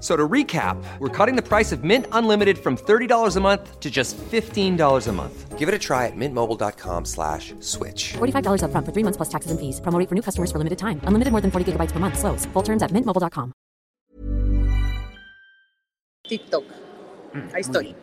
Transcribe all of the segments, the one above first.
So to recap, we're cutting the price of Mint Unlimited from $30 a month to just $15 a month. Give it a try at mintmobile.com slash switch. $45 upfront for three months plus taxes and fees. Promo rate for new customers for limited time. Unlimited more than 40 gigabytes per month. Slows. Full terms at mintmobile.com. TikTok. Ahí estoy.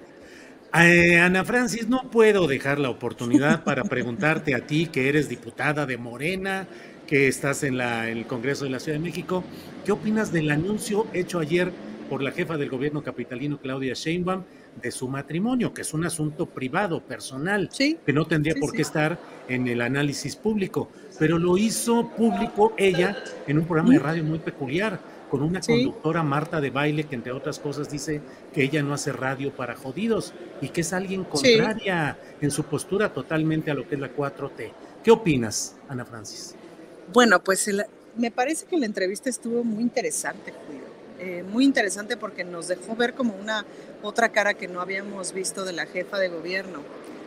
Eh, Ana Francis, no puedo dejar la oportunidad para preguntarte a ti, que eres diputada de Morena, que estás en, la, en el Congreso de la Ciudad de México, ¿qué opinas del anuncio hecho ayer por la jefa del gobierno capitalino, Claudia Sheinbaum, de su matrimonio, que es un asunto privado, personal, Sí, que no tendría sí, por sí. qué estar en el análisis público, pero lo hizo público ella en un programa de radio muy peculiar, con una conductora Marta de baile que entre otras cosas dice que ella no hace radio para jodidos y que es alguien contraria en su postura totalmente a lo que es la 4T. ¿Qué opinas, Ana Francis? Bueno, pues me parece que la entrevista estuvo muy interesante, Julio. Eh, muy interesante porque nos dejó ver como una otra cara que no habíamos visto de la jefa de gobierno.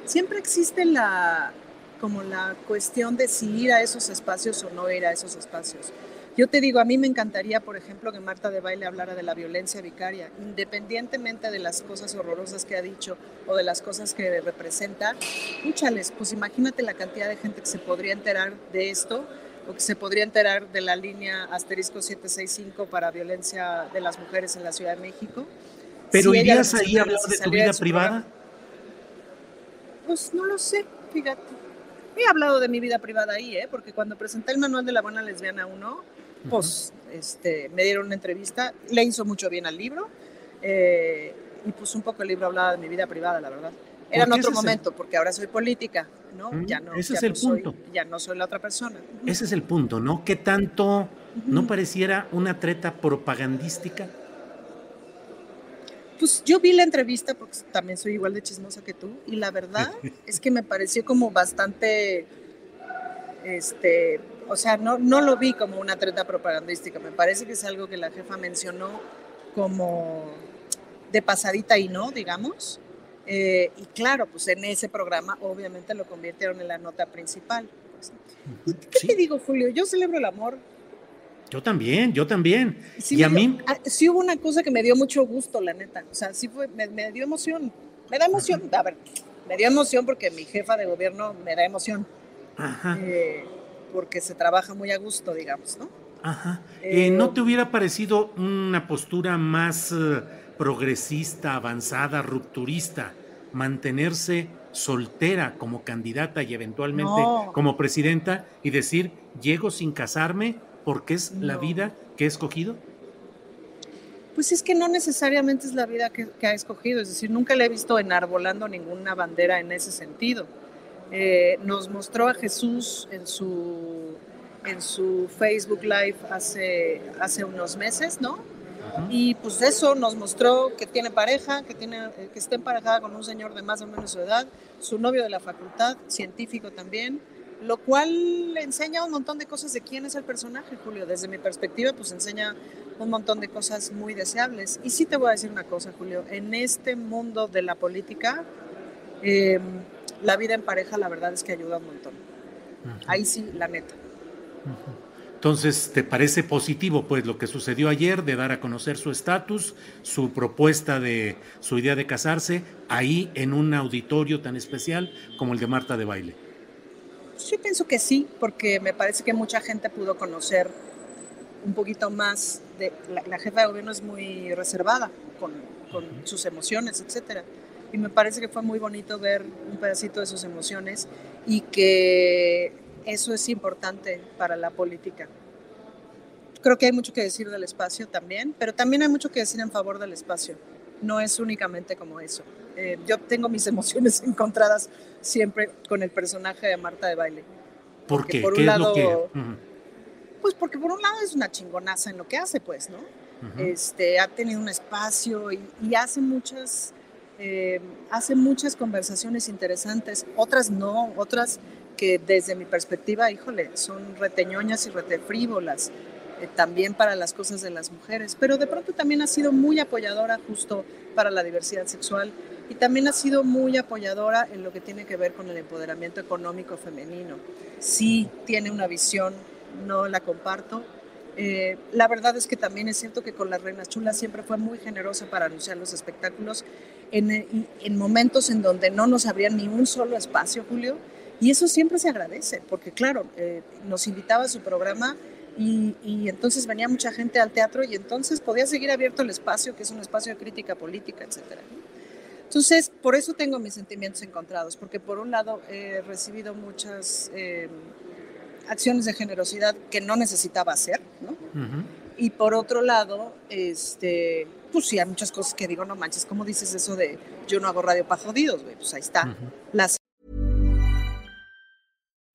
Siempre existe la como la cuestión de si ir a esos espacios o no ir a esos espacios. Yo te digo, a mí me encantaría, por ejemplo, que Marta de Baile hablara de la violencia vicaria, independientemente de las cosas horrorosas que ha dicho o de las cosas que representa. Escúchales, pues imagínate la cantidad de gente que se podría enterar de esto o que se podría enterar de la línea asterisco 765 para violencia de las mujeres en la Ciudad de México. ¿Pero Si irías ahí a hablar de tu vida privada? programa. Pues no lo sé, fíjate. He hablado de mi vida privada ahí, ¿eh? porque cuando presenté el manual de la buena lesbiana 1, pues este, me dieron una entrevista, le hizo mucho bien al libro, eh, y pues un poco el libro hablaba de mi vida privada, la verdad. Era en otro el- momento, porque ahora soy política, ¿no? Mm, ya no, ese ya es el no soy- punto. ya no soy la otra persona. Ese es el punto, ¿no? ¿Qué tanto no pareciera una treta propagandística? Pues yo vi la entrevista porque también soy igual de chismosa que tú y la verdad es que me pareció como bastante, este, o sea, no, no lo vi como una treta propagandística, me parece que es algo que la jefa mencionó como de pasadita y no, digamos. Eh, y claro, pues en ese programa obviamente lo convirtieron en la nota principal. pues. ¿Y qué Sí. te digo, Julio? Yo celebro el amor. Yo también, yo también. Sí y a mí, ah, sí hubo una cosa que me dio mucho gusto, la neta. O sea, sí fue, me, me dio emoción. Me da emoción. A ver, me dio emoción porque mi jefa de gobierno me da emoción. ajá, eh, porque se trabaja muy a gusto, digamos, ¿no? ajá. Eh, ¿No te hubiera parecido una postura más progresista, avanzada, rupturista, mantenerse soltera como candidata y eventualmente No. como presidenta y decir, llego sin casarme porque es la vida que he escogido? Pues es que no necesariamente es la vida que, que ha escogido, es decir, nunca le he visto enarbolando ninguna bandera en ese sentido. Eh, nos mostró a Jesús en su, en su Facebook Live hace, hace unos meses, ¿no? Y pues eso nos mostró que tiene pareja, que, tiene, eh, que está emparejada con un señor de más o menos su edad, su novio de la facultad, científico también, lo cual le enseña un montón de cosas de quién es el personaje, Julio. Desde mi perspectiva, pues enseña un montón de cosas muy deseables. Y sí te voy a decir una cosa, Julio, en este mundo de la política, eh, la vida en pareja, la verdad es que ayuda un montón. Ahí sí, la neta. Entonces, ¿te parece positivo pues lo que sucedió ayer de dar a conocer su estatus, su propuesta de su idea de casarse ahí en un auditorio tan especial como el de Marta de Baile? Yo pienso que sí, porque me parece que mucha gente pudo conocer un poquito más de la, la jefa de gobierno es muy reservada con, con sus emociones, etcétera. Y me parece que fue muy bonito ver un pedacito de sus emociones y que eso es importante para la política. Creo que hay mucho que decir del espacio también, pero también hay mucho que decir en favor del espacio. No es únicamente como eso. Eh, yo tengo mis emociones encontradas siempre con el personaje de Marta de Baile. ¿Por qué? Por un lado, Pues porque por un lado es una chingonaza en lo que hace, pues, ¿no? este, ha tenido un espacio y, hace muchas eh, hace muchas conversaciones interesantes, otras no, otras que desde mi perspectiva, híjole, son reteñoñas y retefrívolas, eh, también para las cosas de las mujeres, pero de pronto también ha sido muy apoyadora justo para la diversidad sexual y también ha sido muy apoyadora en lo que tiene que ver con el empoderamiento económico femenino. Sí tiene una visión, no la comparto. Eh, la verdad es que también es cierto que con las Reinas Chulas siempre fue muy generosa para anunciar los espectáculos en, en momentos en donde no nos abrían ni un solo espacio, Julio, y eso siempre se agradece, porque claro, eh, nos invitaba a su programa y, entonces venía mucha gente al teatro y entonces podía seguir abierto el espacio, que es un espacio de crítica política, etc. Entonces, por eso tengo mis sentimientos encontrados, porque por un lado he recibido muchas eh, acciones de generosidad que no necesitaba hacer, ¿no? Y por otro lado, este, pues sí, hay muchas cosas que digo, no manches, ¿cómo dices eso de yo no hago radio para jodidos, güey? Pues ahí está. Las